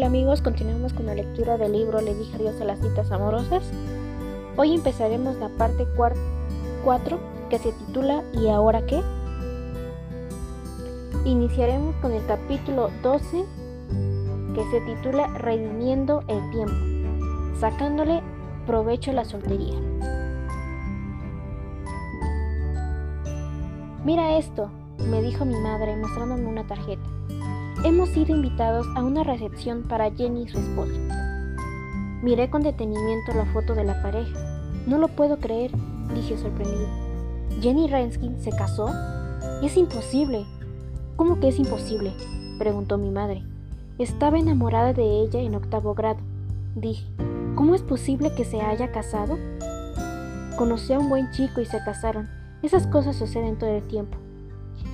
Hola amigos, continuamos con la lectura del libro Le dije adiós a las citas amorosas. Hoy empezaremos la parte 4 que se titula ¿Y ahora qué? Iniciaremos con el capítulo 12 que se titula Redimiendo el tiempo, sacándole provecho a la soltería. Mira esto, me dijo mi madre mostrándome una tarjeta. Hemos sido invitados a una recepción para Jenny y su esposo. Miré con detenimiento la foto de la pareja. No lo puedo creer, dije sorprendido. ¿Jenny Renskin se casó? Es imposible. ¿Cómo que es imposible? preguntó mi madre. Estaba enamorada de ella en octavo grado. Dije, ¿cómo es posible que se haya casado? Conoció a un buen chico y se casaron. Esas cosas suceden todo el tiempo.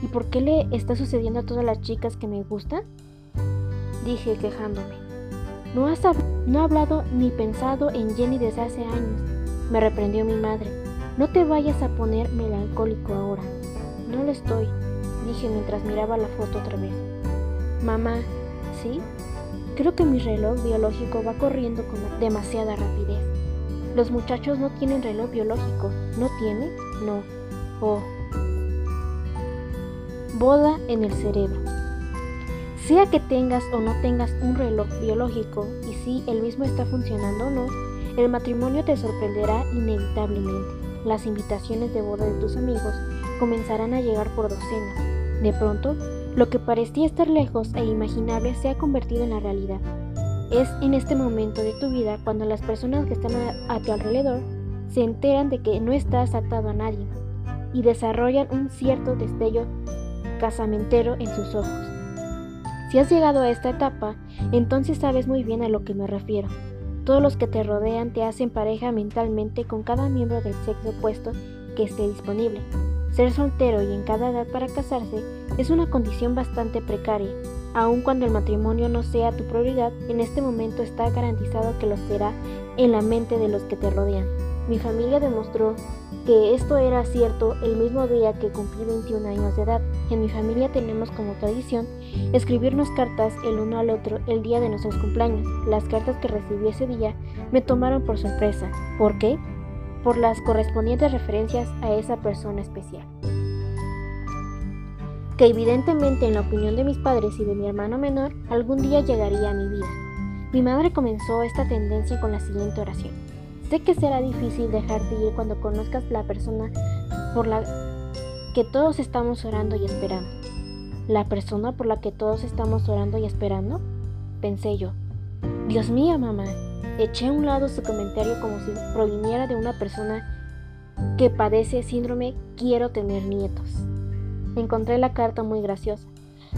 ¿Y por qué le está sucediendo a todas las chicas que me gustan? Dije quejándome. No has no hablado ni pensado en Jenny desde hace años. Me reprendió mi madre. No te vayas a poner melancólico ahora. No lo estoy, dije mientras miraba la foto otra vez. Mamá, ¿sí? Creo que mi reloj biológico va corriendo con demasiada rapidez. Los muchachos no tienen reloj biológico. ¿No tienen? No. Oh. Boda en el cerebro. Sea que tengas o no tengas un reloj biológico y si el mismo está funcionando o no, el matrimonio te sorprenderá inevitablemente. Las invitaciones de boda de tus amigos comenzarán a llegar por docenas. De pronto, lo que parecía estar lejos e imaginable se ha convertido en la realidad. Es en este momento de tu vida cuando las personas que están a, tu alrededor se enteran de que no estás atado a nadie, y desarrollan un cierto destello casamentero en sus ojos. Si has llegado a esta etapa, entonces sabes muy bien a lo que me refiero. Todos los que te rodean te hacen pareja mentalmente con cada miembro del sexo opuesto que esté disponible. Ser soltero y en cada edad para casarse es una condición bastante precaria. Aun cuando el matrimonio no sea tu prioridad, en este momento está garantizado que lo será en la mente de los que te rodean. Mi familia demostró que esto era cierto el mismo día que cumplí 21 años de edad. En mi familia tenemos como tradición escribirnos cartas el uno al otro el día de nuestros cumpleaños. Las cartas que recibí ese día me tomaron por sorpresa. ¿Por qué? Por las correspondientes referencias a esa persona especial. Que evidentemente en la opinión de mis padres y de mi hermano menor, algún día llegaría a mi vida. Mi madre comenzó esta tendencia con la siguiente oración. Sé que será difícil dejarte ir cuando conozcas la persona por la que todos estamos orando y esperando. ¿La persona por la que todos estamos orando y esperando? Pensé yo. Dios mío, mamá. Eché a un lado su comentario como si proviniera de una persona que padece síndrome quiero tener nietos. Encontré la carta muy graciosa,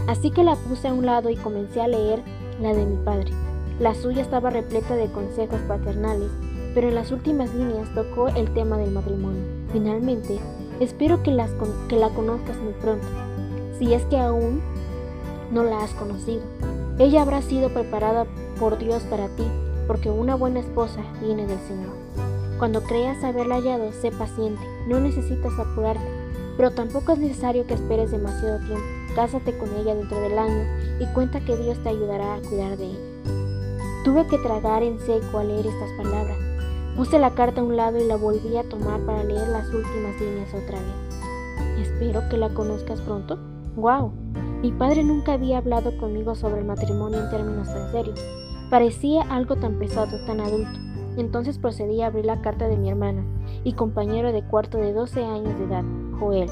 así que la puse a un lado y comencé a leer la de mi padre. La suya estaba repleta de consejos paternales pero en las últimas líneas tocó el tema del matrimonio. Finalmente, espero que, la conozcas muy pronto, si es que aún no la has conocido. Ella habrá sido preparada por Dios para ti, porque una buena esposa viene del Señor. Cuando creas haberla hallado, sé paciente, no necesitas apurarte, pero tampoco es necesario que esperes demasiado tiempo. Cásate con ella dentro del año y cuenta que Dios te ayudará a cuidar de ella. Tuve que tragar en seco al leer estas palabras. Puse la carta a un lado y la volví a tomar para leer las últimas líneas otra vez. Espero que la conozcas pronto. ¡Wow! Mi padre nunca había hablado conmigo sobre el matrimonio en términos tan serios. Parecía algo tan pesado, tan adulto. Entonces procedí a abrir la carta de mi hermano y compañero de cuarto de 12 años de edad, Joel.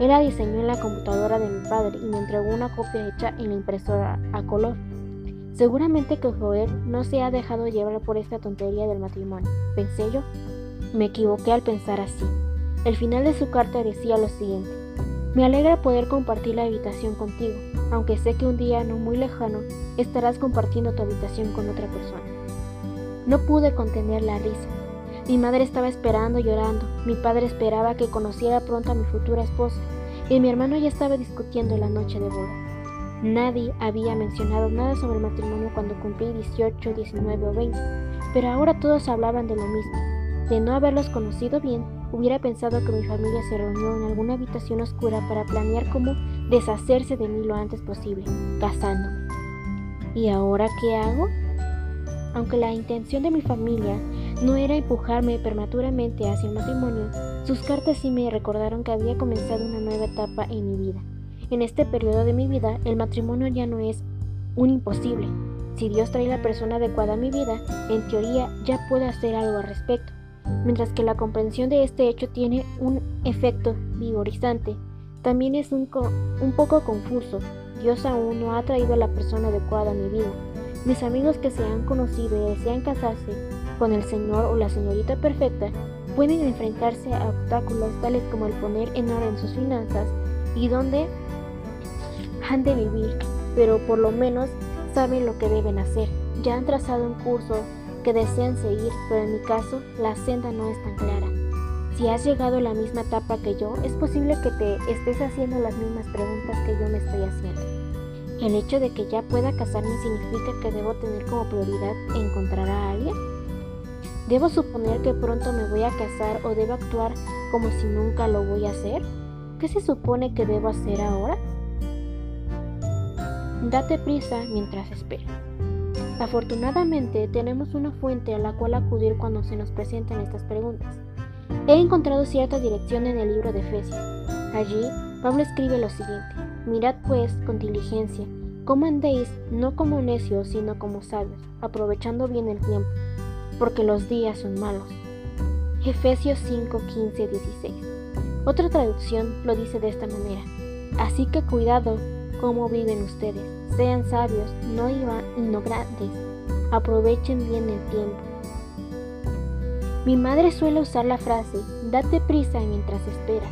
Él la diseñó en la computadora de mi padre y me entregó una copia hecha en la impresora a color. Seguramente que Joel no se ha dejado llevar por esta tontería del matrimonio, pensé yo. Me equivoqué al pensar así. El final de su carta decía lo siguiente. Me alegra poder compartir la habitación contigo, aunque sé que un día no muy lejano estarás compartiendo tu habitación con otra persona. No pude contener la risa. Mi madre estaba esperando llorando, mi padre esperaba que conociera pronto a mi futura esposa, y mi hermano ya estaba discutiendo la noche de boda. Nadie había mencionado nada sobre el matrimonio cuando cumplí 18, 19 o 20, pero ahora todos hablaban de lo mismo. De no haberlos conocido bien, hubiera pensado que mi familia se reunió en alguna habitación oscura para planear cómo deshacerse de mí lo antes posible, casándome. ¿Y ahora qué hago? Aunque la intención de mi familia no era empujarme prematuramente hacia el matrimonio, sus cartas sí me recordaron que había comenzado una nueva etapa en mi vida. En este periodo de mi vida, el matrimonio ya no es un imposible. Si Dios trae la persona adecuada a mi vida, en teoría ya puedo hacer algo al respecto. Mientras que la comprensión de este hecho tiene un efecto vigorizante, también es un, un poco confuso. Dios aún no ha traído a la persona adecuada a mi vida. Mis amigos que se han conocido y desean casarse con el señor o la señorita perfecta pueden enfrentarse a obstáculos tales como el poner en orden sus finanzas y dónde han de vivir, pero por lo menos saben lo que deben hacer. Ya han trazado un curso que desean seguir, pero en mi caso la senda no es tan clara. Si has llegado a la misma etapa que yo, es posible que te estés haciendo las mismas preguntas que yo me estoy haciendo. ¿El hecho de que ya pueda casarme significa que debo tener como prioridad encontrar a alguien? ¿Debo suponer que pronto me voy a casar o debo actuar como si nunca lo voy a hacer? ¿Qué se supone que debo hacer ahora? Date prisa mientras esperas. Afortunadamente tenemos una fuente a la cual acudir cuando se nos presenten estas preguntas. He encontrado cierta dirección en el libro de Efesios. Allí, Pablo escribe lo siguiente. Mirad pues con diligencia cómo andéis no como necios, sino como sabios, aprovechando bien el tiempo, porque los días son malos. Efesios 5, 15, 16. Otra traducción lo dice de esta manera. Así que cuidado cómo viven ustedes. Sean sabios, no grandes. Aprovechen bien el tiempo. Mi madre suele usar la frase, date prisa mientras esperas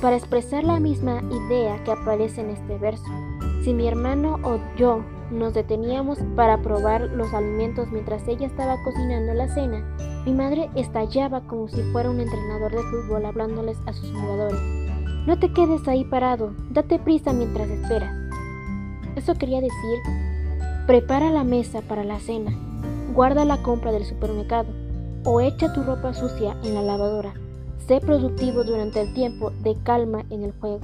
para expresar la misma idea que aparece en este verso. Si mi hermano o yo nos deteníamos para probar los alimentos mientras ella estaba cocinando la cena, mi madre estallaba como si fuera un entrenador de fútbol hablándoles a sus jugadores. No te quedes ahí parado, date prisa mientras esperas. Eso quería decir, prepara la mesa para la cena, guarda la compra del supermercado o echa tu ropa sucia en la lavadora. Sé productivo durante el tiempo de calma en el juego.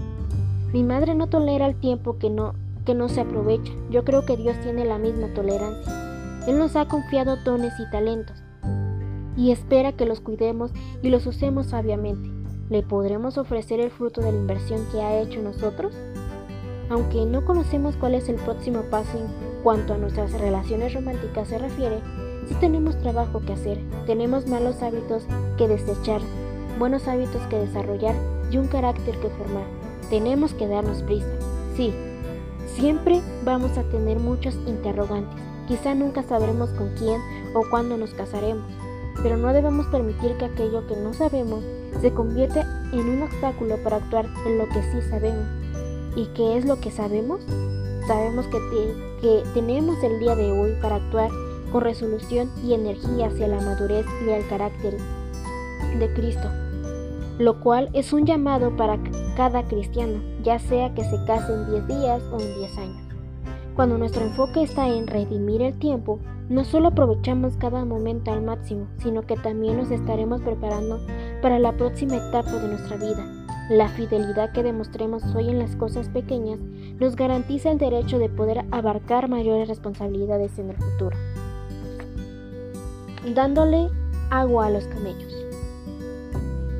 Mi madre no tolera el tiempo que no, que no se aprovecha. Yo creo que Dios tiene la misma tolerancia. Él nos ha confiado dones y talentos y espera que los cuidemos y los usemos sabiamente. ¿Le podremos ofrecer el fruto de la inversión que ha hecho nosotros? Aunque no conocemos cuál es el próximo paso en cuanto a nuestras relaciones románticas se refiere, sí tenemos trabajo que hacer, tenemos malos hábitos que desechar, buenos hábitos que desarrollar y un carácter que formar. Tenemos que darnos prisa. Sí, siempre vamos a tener muchos interrogantes. Quizá nunca sabremos con quién o cuándo nos casaremos, pero no debemos permitir que aquello que no sabemos se convierta en un obstáculo para actuar en lo que sí sabemos. ¿Y qué es lo que sabemos? Sabemos que, que tenemos el día de hoy para actuar con resolución y energía hacia la madurez y el carácter de Cristo lo cual es un llamado para cada cristiano, ya sea que se case en 10 días o en 10 años. Cuando nuestro enfoque está en redimir el tiempo, no solo aprovechamos cada momento al máximo, sino que también nos estaremos preparando para la próxima etapa de nuestra vida. La fidelidad que demostremos hoy en las cosas pequeñas nos garantiza el derecho de poder abarcar mayores responsabilidades en el futuro. Dándole agua a los camellos.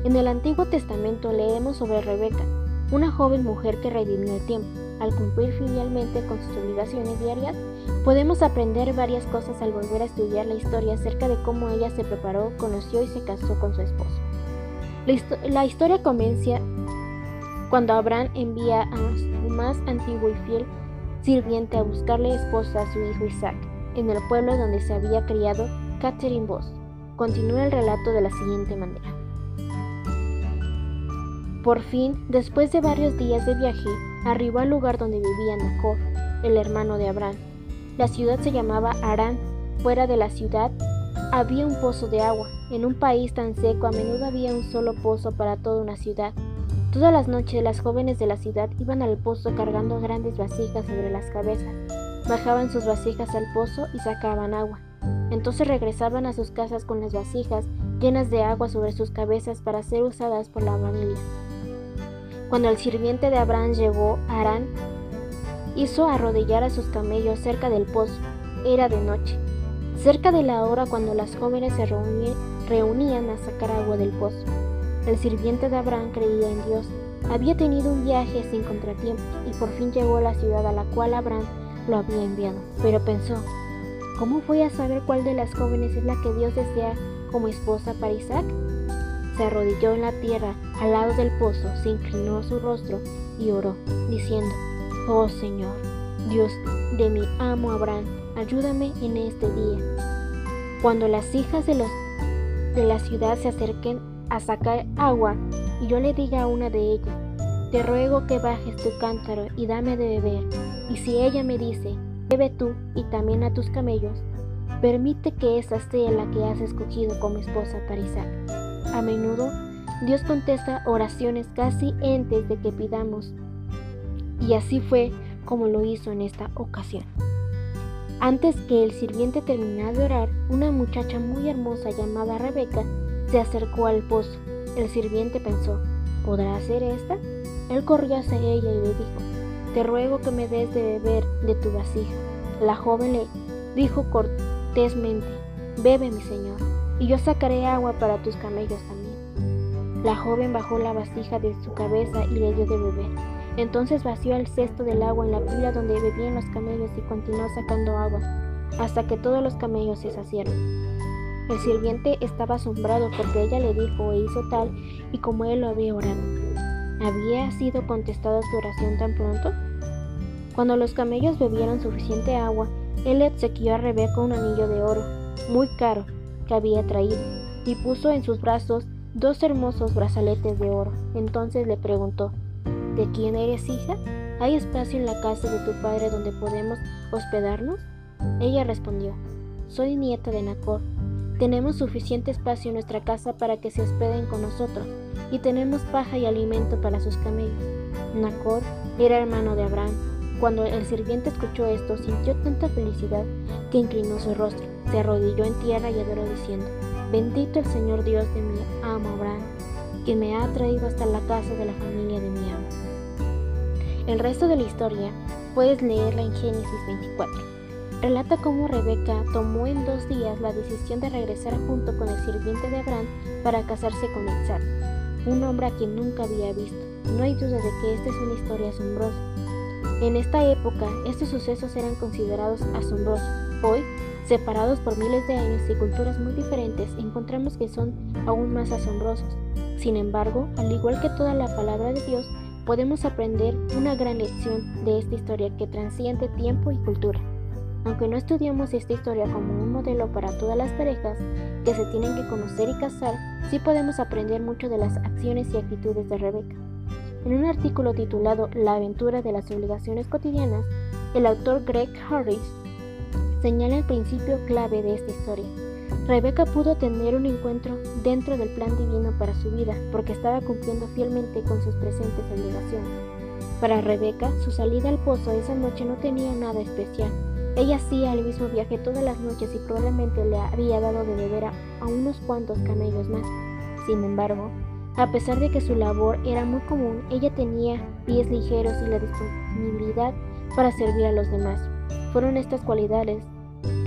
En el Antiguo Testamento leemos sobre Rebeca, una joven mujer que redimió el tiempo. Al cumplir fielmente con sus obligaciones diarias, podemos aprender varias cosas al volver a estudiar la historia acerca de cómo ella se preparó, conoció y se casó con su esposo. La, historia comienza cuando Abraham envía a su más antiguo y fiel sirviente a buscarle esposa a su hijo Isaac, en el pueblo donde se había criado Catherine Voss. Continúa el relato de la siguiente manera. Por fin, después de varios días de viaje, arribó al lugar donde vivía Nacor, el hermano de Abraham. La ciudad se llamaba Arán. Fuera de la ciudad había un pozo de agua. En un país tan seco a menudo había un solo pozo para toda una ciudad. Todas las noches las jóvenes de la ciudad iban al pozo cargando grandes vasijas sobre las cabezas. Bajaban sus vasijas al pozo y sacaban agua. Entonces regresaban a sus casas con las vasijas llenas de agua sobre sus cabezas para ser usadas por la familia. Cuando el sirviente de Abraham llegó a Arán, hizo arrodillar a sus camellos cerca del pozo. Era de noche, cerca de la hora cuando las jóvenes se reunían a sacar agua del pozo. El sirviente de Abraham creía en Dios. Había tenido un viaje sin contratiempo y por fin llegó a la ciudad a la cual Abraham lo había enviado. Pero pensó, ¿cómo voy a saber cuál de las jóvenes es la que Dios desea como esposa para Isaac? Se arrodilló en la tierra al lado del pozo, se inclinó su rostro y oró, diciendo, Oh Señor, Dios de mi amo Abraham, ayúdame en este día. Cuando las hijas de, los, de la ciudad se acerquen a sacar agua yo le diga a una de ellas, te ruego que bajes tu cántaro y dame de beber, y si ella me dice, bebe tú y también a tus camellos, permite que esa sea la que has escogido como esposa para Isaac. A menudo, Dios contesta oraciones casi antes de que pidamos y así fue como lo hizo en esta ocasión. Antes que el sirviente terminara de orar, una muchacha muy hermosa llamada Rebeca se acercó al pozo. El sirviente pensó, ¿podrá hacer esta? Él corrió hacia ella y le dijo, te ruego que me des de beber de tu vasija. La joven le dijo cortésmente, bebe mi señor, y yo sacaré agua para tus camellos también. La joven bajó la vasija de su cabeza y le dio de beber. Entonces vació el cesto del agua en la pila donde bebían los camellos y continuó sacando agua, hasta que todos los camellos se saciaron. El sirviente estaba asombrado porque ella le dijo e hizo tal y como él lo había orado. ¿Había sido contestada su oración tan pronto? Cuando los camellos bebieron suficiente agua, él le obsequió a Rebeca un anillo de oro, muy caro, que había traído, y puso en sus brazos dos hermosos brazaletes de oro. Entonces le preguntó, ¿De quién eres hija? ¿Hay espacio en la casa de tu padre donde podemos hospedarnos? Ella respondió, Soy nieta de Nacor. Tenemos suficiente espacio en nuestra casa para que se hospeden con nosotros, y tenemos paja y alimento para sus camellos. Nacor era hermano de Abraham. Cuando el sirviente escuchó esto, sintió tanta felicidad que inclinó su rostro, se arrodilló en tierra y adoró diciendo, Bendito el Señor Dios de mi amo Abraham, que me ha traído hasta la casa de la familia de mi amo. El resto de la historia puedes leerla en Génesis 24. Relata cómo Rebeca tomó en dos días la decisión de regresar junto con el sirviente de Abraham para casarse con Isaac, un hombre a quien nunca había visto. No hay duda de que esta es una historia asombrosa. En esta época, estos sucesos eran considerados asombrosos. Hoy, separados por miles de años y culturas muy diferentes, encontramos que son aún más asombrosos. Sin embargo, al igual que toda la palabra de Dios, podemos aprender una gran lección de esta historia que transciende tiempo y cultura. Aunque no estudiamos esta historia como un modelo para todas las parejas que se tienen que conocer y casar, sí podemos aprender mucho de las acciones y actitudes de Rebeca. En un artículo titulado La aventura de las obligaciones cotidianas, el autor Greg Harris señala el principio clave de esta historia Rebeca pudo tener un encuentro dentro del plan divino para su vida porque estaba cumpliendo fielmente con sus presentes obligaciones. Para Rebeca, su salida al pozo esa noche no tenía nada especial. Ella hacía el mismo viaje todas las noches y probablemente le había dado de beber a, unos cuantos camellos más. Sin embargo, a pesar de que su labor era muy común, ella tenía pies ligeros y la disponibilidad para servir a los demás. Fueron estas cualidades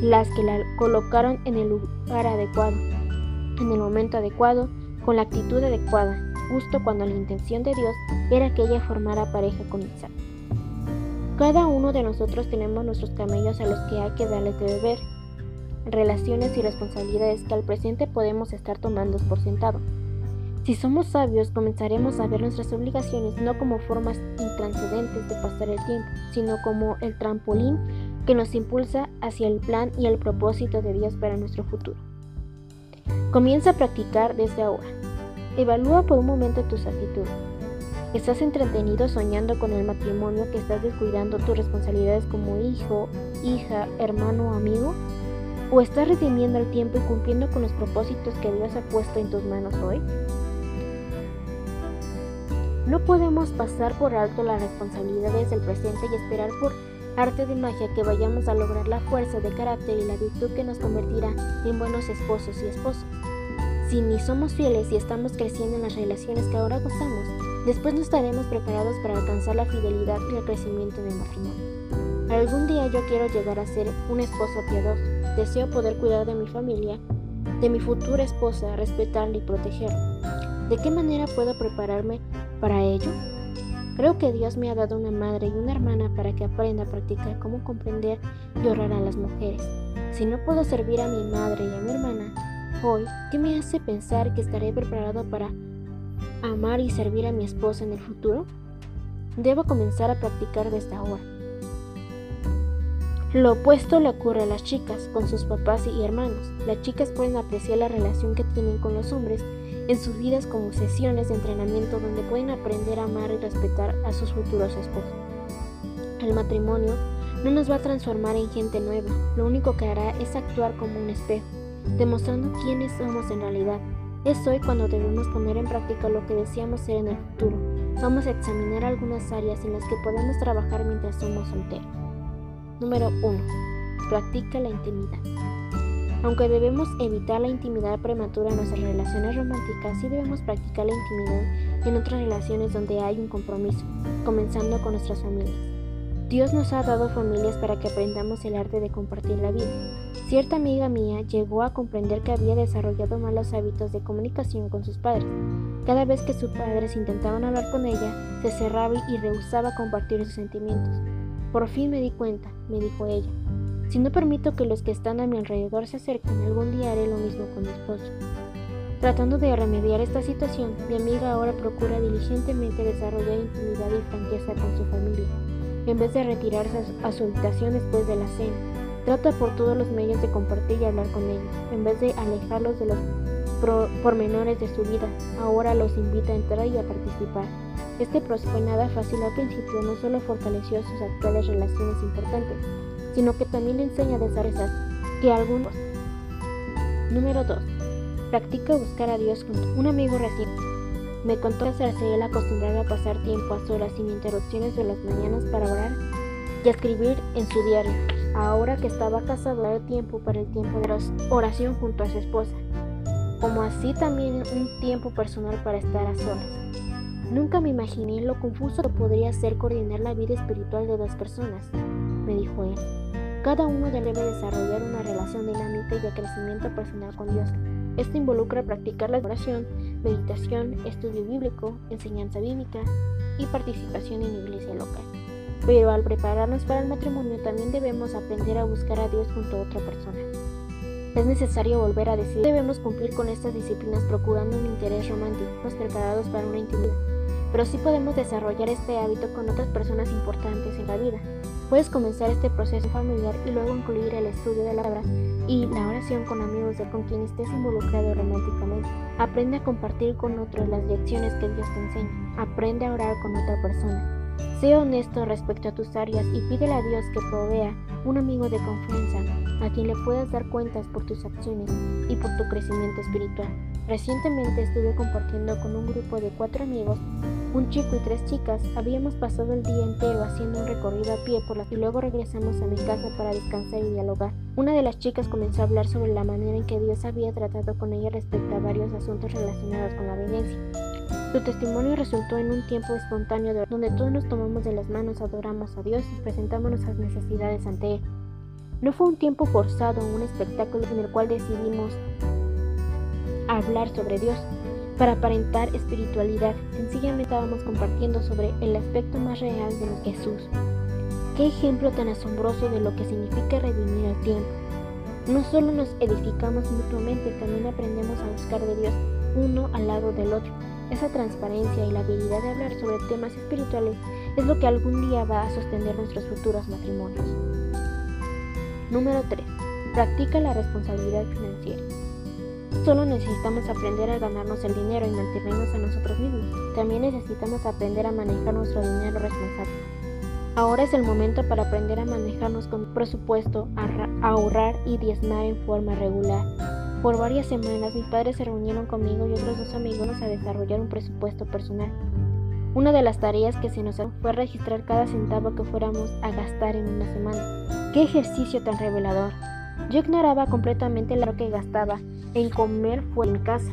las que la colocaron en el lugar adecuado, en el momento adecuado, con la actitud adecuada, justo cuando la intención de Dios era que ella formara pareja con Isaac. Cada uno de nosotros tenemos nuestros camellos a los que hay que darles de beber, relaciones y responsabilidades que al presente podemos estar tomando por sentado. Si somos sabios, comenzaremos a ver nuestras obligaciones no como formas intranscendentes de pasar el tiempo, sino como el trampolín que nos impulsa hacia el plan y el propósito de Dios para nuestro futuro. Comienza a practicar desde ahora. Evalúa por un momento tus actitudes. ¿Estás entretenido soñando con el matrimonio que estás descuidando tus responsabilidades como hijo, hija, hermano o amigo? ¿O estás redimiendo el tiempo y cumpliendo con los propósitos que Dios ha puesto en tus manos hoy? No podemos pasar por alto las responsabilidades del presente y esperar por arte de magia que vayamos a lograr la fuerza de carácter y la virtud que nos convertirá en buenos esposos y esposas. Si ni somos fieles y estamos creciendo en las relaciones que ahora gozamos, Después no estaremos preparados para alcanzar la fidelidad y el crecimiento en el matrimonio. Algún día yo quiero llegar a ser un esposo piadoso. Deseo poder cuidar de mi familia, de mi futura esposa, respetarla y protegerla. ¿De qué manera puedo prepararme para ello? Creo que Dios me ha dado una madre y una hermana para que aprenda a practicar cómo comprender y orar a las mujeres. Si no puedo servir a mi madre y a mi hermana hoy, ¿qué me hace pensar que estaré preparado para amar y servir a mi esposa en el futuro? Debo comenzar a practicar desde ahora. Lo opuesto le ocurre a las chicas con sus papás y hermanos. Las chicas pueden apreciar la relación que tienen con los hombres en sus vidas como sesiones de entrenamiento donde pueden aprender a amar y respetar a sus futuros esposos. El matrimonio no nos va a transformar en gente nueva, lo único que hará es actuar como un espejo, demostrando quiénes somos en realidad. Es hoy cuando debemos poner en práctica lo que deseamos ser en el futuro. Vamos a examinar algunas áreas en las que podemos trabajar mientras somos solteros. Número 1. Practica la intimidad. Aunque debemos evitar la intimidad prematura en nuestras relaciones románticas, sí debemos practicar la intimidad en otras relaciones donde hay un compromiso, comenzando con nuestras familias. Dios nos ha dado familias para que aprendamos el arte de compartir la vida. Cierta amiga mía llegó a comprender que había desarrollado malos hábitos de comunicación con sus padres. Cada vez que sus padres intentaban hablar con ella, se cerraba y rehusaba compartir sus sentimientos. Por fin me di cuenta, me dijo ella. Si no permito que los que están a mi alrededor se acerquen, algún día haré lo mismo con mi esposo. Tratando de remediar esta situación, mi amiga ahora procura diligentemente desarrollar intimidad y franqueza con su familia, en vez de retirarse a su habitación después de la cena. Trata por todos los medios de compartir y hablar con ellos, en vez de alejarlos de los pormenores de su vida. Ahora los invita a entrar y a participar. Este proceso fue nada fácil al principio, no solo fortaleció sus actuales relaciones importantes, sino que también le enseña desarrollar que algunos. Número 2. Practica buscar a Dios junto. Un amigo reciente me contó que hacerse él acostumbrado a pasar tiempo a solas sin interrupciones de las mañanas para orar y escribir en su diario. Ahora que estaba casado, dar tiempo para el tiempo de oración junto a su esposa, como así también un tiempo personal para estar a solas. Nunca me imaginé lo confuso que podría ser coordinar la vida espiritual de dos personas, me dijo él. Cada uno debe desarrollar una relación dinámica y de crecimiento personal con Dios. Esto involucra practicar la oración, meditación, estudio bíblico, enseñanza bíblica y participación en la iglesia local. Pero al prepararnos para el matrimonio también debemos aprender a buscar a Dios junto a otra persona. Es necesario volver a decir, debemos cumplir con estas disciplinas procurando un interés romántico, preparados para una intimidad. Pero sí podemos desarrollar este hábito con otras personas importantes en la vida, Puedes comenzar este proceso familiar y luego incluir el estudio de la palabra y la oración con amigos de con quien estés involucrado románticamente. Aprende a compartir con otros las lecciones que Dios te enseña. Aprende a orar con otra persona. Sé honesto respecto a tus áreas y pídele a Dios que provea un amigo de confianza a quien le puedas dar cuentas por tus acciones y por tu crecimiento espiritual. Recientemente estuve compartiendo con un grupo de cuatro amigos un chico y tres chicas habíamos pasado el día entero haciendo un recorrido a pie por la y luego regresamos a mi casa para descansar y dialogar. Una de las chicas comenzó a hablar sobre la manera en que Dios había tratado con ella respecto a varios asuntos relacionados con la obediencia. Su testimonio resultó en un tiempo espontáneo donde todos nos tomamos de las manos, adoramos a Dios y presentamos nuestras necesidades ante Él. No fue un tiempo forzado un espectáculo en el cual decidimos hablar sobre Dios, para aparentar espiritualidad, sencillamente estábamos compartiendo sobre el aspecto más real de Jesús. Qué ejemplo tan asombroso de lo que significa redimir el tiempo. No solo nos edificamos mutuamente, también aprendemos a buscar de Dios uno al lado del otro. Esa transparencia y la habilidad de hablar sobre temas espirituales es lo que algún día va a sostener nuestros futuros matrimonios. Número 3. Practica la responsabilidad financiera. Solo necesitamos aprender a ganarnos el dinero y mantenernos a nosotros mismos. También necesitamos aprender a manejar nuestro dinero responsable. Ahora es el momento para aprender a manejarnos con presupuesto, ahorrar y diezmar en forma regular. Por varias semanas mis padres se reunieron conmigo y otros dos amigos a desarrollar un presupuesto personal. Una de las tareas que se nos fue registrar cada centavo que fuéramos a gastar en una semana. ¡Qué ejercicio tan revelador! Yo ignoraba completamente lo que gastaba en comer fuera en casa.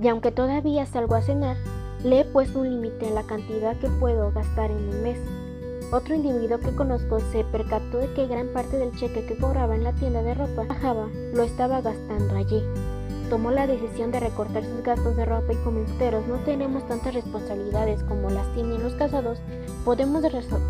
Y aunque todavía salgo a cenar, Le he puesto un límite a la cantidad que puedo gastar en un mes. Otro individuo que conozco se percató de que gran parte del cheque que cobraba en la tienda de ropa bajaba, lo estaba gastando allí. Tomó la decisión de recortar sus gastos de ropa y como no tenemos tantas responsabilidades como las tienen los casados, podemos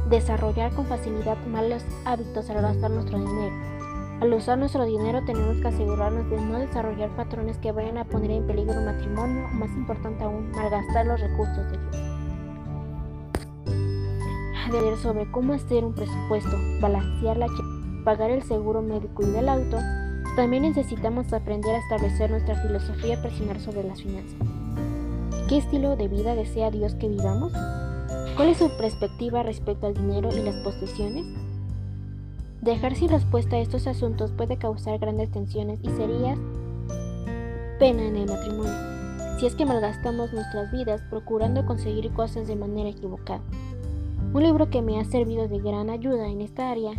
desarrollar con facilidad malos hábitos al gastar nuestro dinero. Al usar nuestro dinero tenemos que asegurarnos de no desarrollar patrones que vayan a poner en peligro un matrimonio o más importante aún, malgastar los recursos de Dios. Leer sobre cómo hacer un presupuesto, balancear la pagar el seguro médico y del auto, también necesitamos aprender a establecer nuestra filosofía personal sobre las finanzas. ¿Qué estilo de vida desea Dios que vivamos? ¿Cuál es su perspectiva respecto al dinero y las posesiones? Dejar sin respuesta a estos asuntos puede causar grandes tensiones y sería pena en el matrimonio, si es que malgastamos nuestras vidas procurando conseguir cosas de manera equivocada. Un libro que me ha servido de gran ayuda en esta área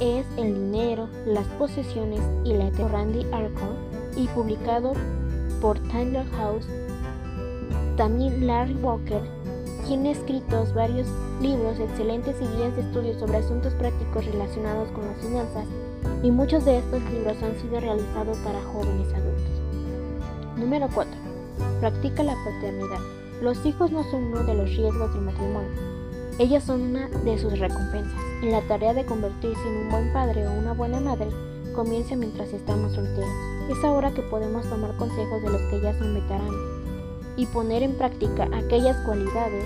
es El dinero, las posesiones y la de Randy Arcon y publicado por Tyler House. También Larry Walker tiene escritos varios libros excelentes y guías de estudio sobre asuntos prácticos relacionados con las finanzas, y muchos de estos libros han sido realizados para jóvenes adultos. Número 4. Practica la paternidad. Los hijos no son uno de los riesgos del matrimonio. Ellos son una de sus recompensas, y la tarea de convertirse en un buen padre o una buena madre comienza mientras estamos solteros. Es ahora que podemos tomar consejos de los que ya son y poner en práctica aquellas cualidades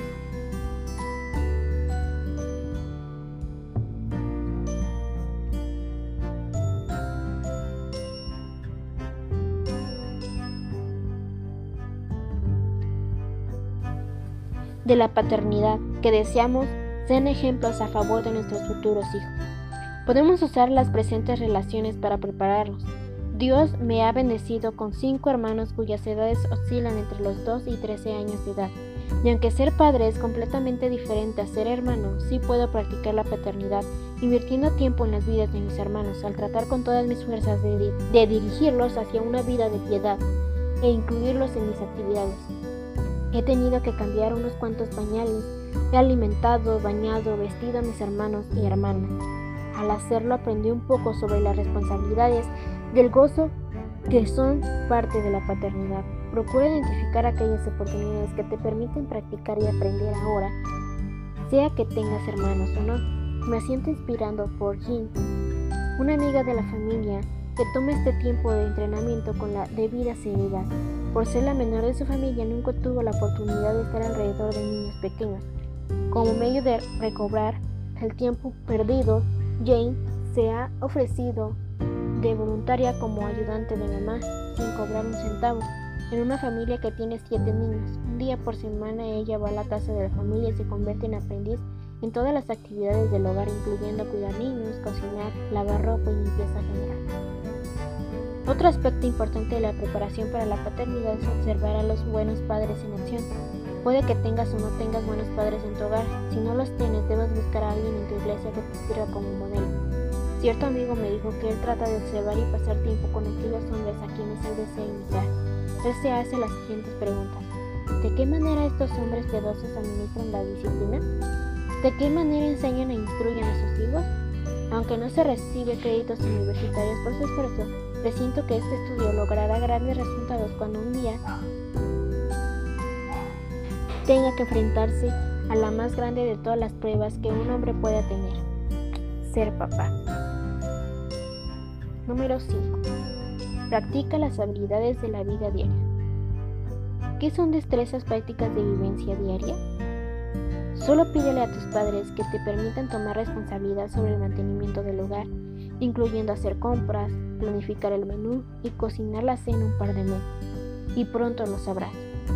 de la paternidad que deseamos sean ejemplos a favor de nuestros futuros hijos. Podemos usar las presentes relaciones para prepararlos, Dios me ha bendecido con cinco hermanos cuyas edades oscilan entre los 2 y 13 años de edad. Y aunque ser padre es completamente diferente a ser hermano, sí puedo practicar la paternidad, invirtiendo tiempo en las vidas de mis hermanos, al tratar con todas mis fuerzas de, de dirigirlos hacia una vida de piedad e incluirlos en mis actividades. He tenido que cambiar unos cuantos pañales, he alimentado, bañado, vestido a mis hermanos y hermanas. Al hacerlo aprendí un poco sobre las responsabilidades del gozo que son parte de la paternidad. Procura identificar aquellas oportunidades que te permiten practicar y aprender ahora, sea que tengas hermanos o no. Me siento inspirando por Jin, una amiga de la familia que toma este tiempo de entrenamiento con la debida seriedad. Por ser la menor de su familia, nunca tuvo la oportunidad de estar alrededor de niños pequeños. Como medio de recobrar el tiempo perdido, Jane se ha ofrecido de voluntaria como ayudante de mamá sin cobrar un centavo en una familia que tiene siete niños. Un día por semana ella va a la casa de la familia y se convierte en aprendiz en todas las actividades del hogar, incluyendo cuidar niños, cocinar, lavar ropa y limpieza general. Otro aspecto importante de la preparación para la paternidad es observar a los buenos padres en acción. Puede que tengas o no tengas buenos padres en tu hogar. Si no los tienes, debes buscar a alguien en tu iglesia que te sirva como modelo. Cierto amigo me dijo que él trata de observar y pasar tiempo con aquellos hombres a quienes él desea imitar. Él se hace las siguientes preguntas. ¿De qué manera estos hombres piadosos administran la disciplina? ¿De qué manera enseñan e instruyen a sus hijos? Aunque no se recibe créditos universitarios por su esfuerzo, presiento que este estudio logrará grandes resultados cuando un día tenga que enfrentarse a la más grande de todas las pruebas que un hombre pueda tener, ser papá. Número 5. Practica las habilidades de la vida diaria. ¿Qué son destrezas prácticas de vivencia diaria? Solo pídele a tus padres que te permitan tomar responsabilidad sobre el mantenimiento del hogar, incluyendo hacer compras, planificar el menú y cocinar la cena un par de meses. Y pronto lo sabrás.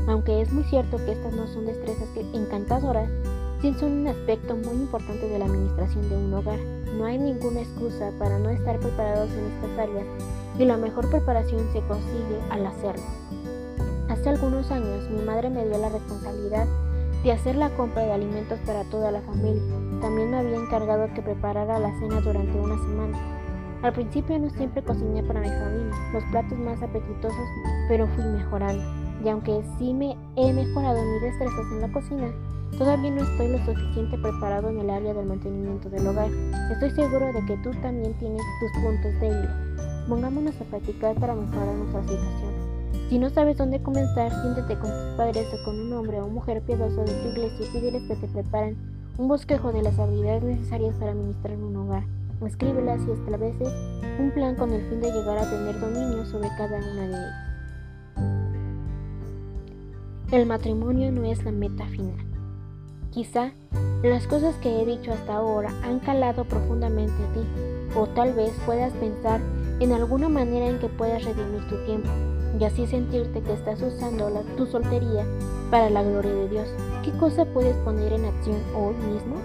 Aunque es muy cierto que estas no son destrezas encantadoras, sí son un aspecto muy importante de la administración de un hogar. No hay ninguna excusa para no estar preparados en estas áreas y la mejor preparación se consigue al hacerlo. Hace algunos años mi madre me dio la responsabilidad de hacer la compra de alimentos para toda la familia. También me había encargado que preparara la cena durante una semana. Al principio no siempre cociné para mi familia, los platos más apetitosos, pero fui mejorando. y aunque sí me he mejorado mis destrezas en la cocina, todavía no estoy lo suficiente preparado en el área del mantenimiento del hogar. Estoy seguro de que tú también tienes tus puntos débiles. Pongámonos a practicar para mejorar nuestra situación. Si no sabes dónde comenzar, siéntete con tus padres o con un hombre o mujer piadoso de tu iglesia y pídeles que te preparen un bosquejo de las habilidades necesarias para administrar un hogar. Escríbelas y establece un plan con el fin de llegar a tener dominio sobre cada una de ellas. El matrimonio no es la meta final. Quizá las cosas que he dicho hasta ahora han calado profundamente a ti, o tal vez puedas pensar en alguna manera en que puedas redimir tu tiempo y así sentirte que estás usando la, tu soltería para la gloria de Dios. ¿Qué cosa puedes poner en acción hoy mismo?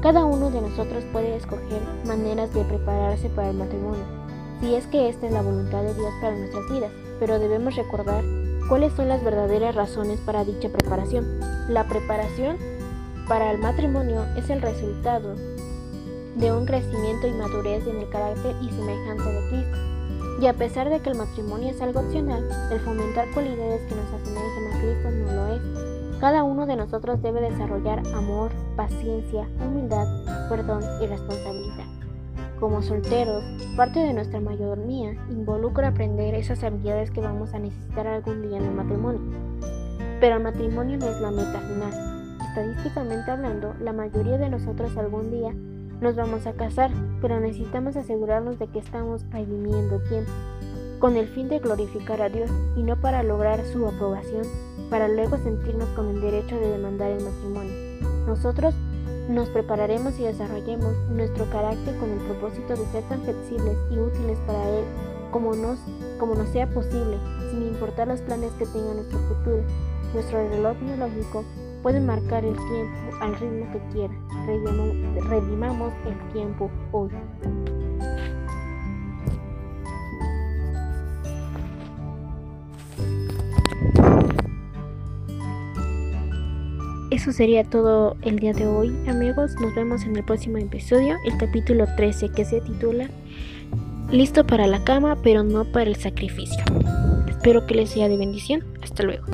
Cada uno de nosotros puede escoger maneras de prepararse para el matrimonio, si es que esta es la voluntad de Dios para nuestras vidas, pero debemos recordar cuáles son las verdaderas razones para dicha preparación. La preparación para el matrimonio es el resultado de un crecimiento y madurez en el carácter y semejanza de Cristo. Y a pesar de que el matrimonio es algo opcional, el fomentar cualidades que nos asemejen a no lo es. Cada uno de nosotros debe desarrollar amor, paciencia, humildad, perdón y responsabilidad. Como solteros, parte de nuestra mayordomía involucra aprender esas habilidades que vamos a necesitar algún día en el matrimonio. Pero el matrimonio no es la meta final. Estadísticamente hablando, la mayoría de nosotros algún día nos vamos a casar, pero necesitamos asegurarnos de que estamos redimiendo tiempo, con el fin de glorificar a Dios y no para lograr su aprobación, para luego sentirnos con el derecho de demandar el matrimonio. Nosotros nos prepararemos y desarrollemos nuestro carácter con el propósito de ser tan flexibles y útiles para Él como nos, como nos sea posible, sin importar los planes que tenga nuestro futuro. Nuestro reloj biológico puede marcar el tiempo al ritmo que quiera. Redimamos el tiempo hoy. Eso sería todo el día de hoy, amigos. Nos vemos en el próximo episodio, el capítulo 13, que se titula Listo para la cama, pero no para el sacrificio. Espero que les sea de bendición. Hasta luego.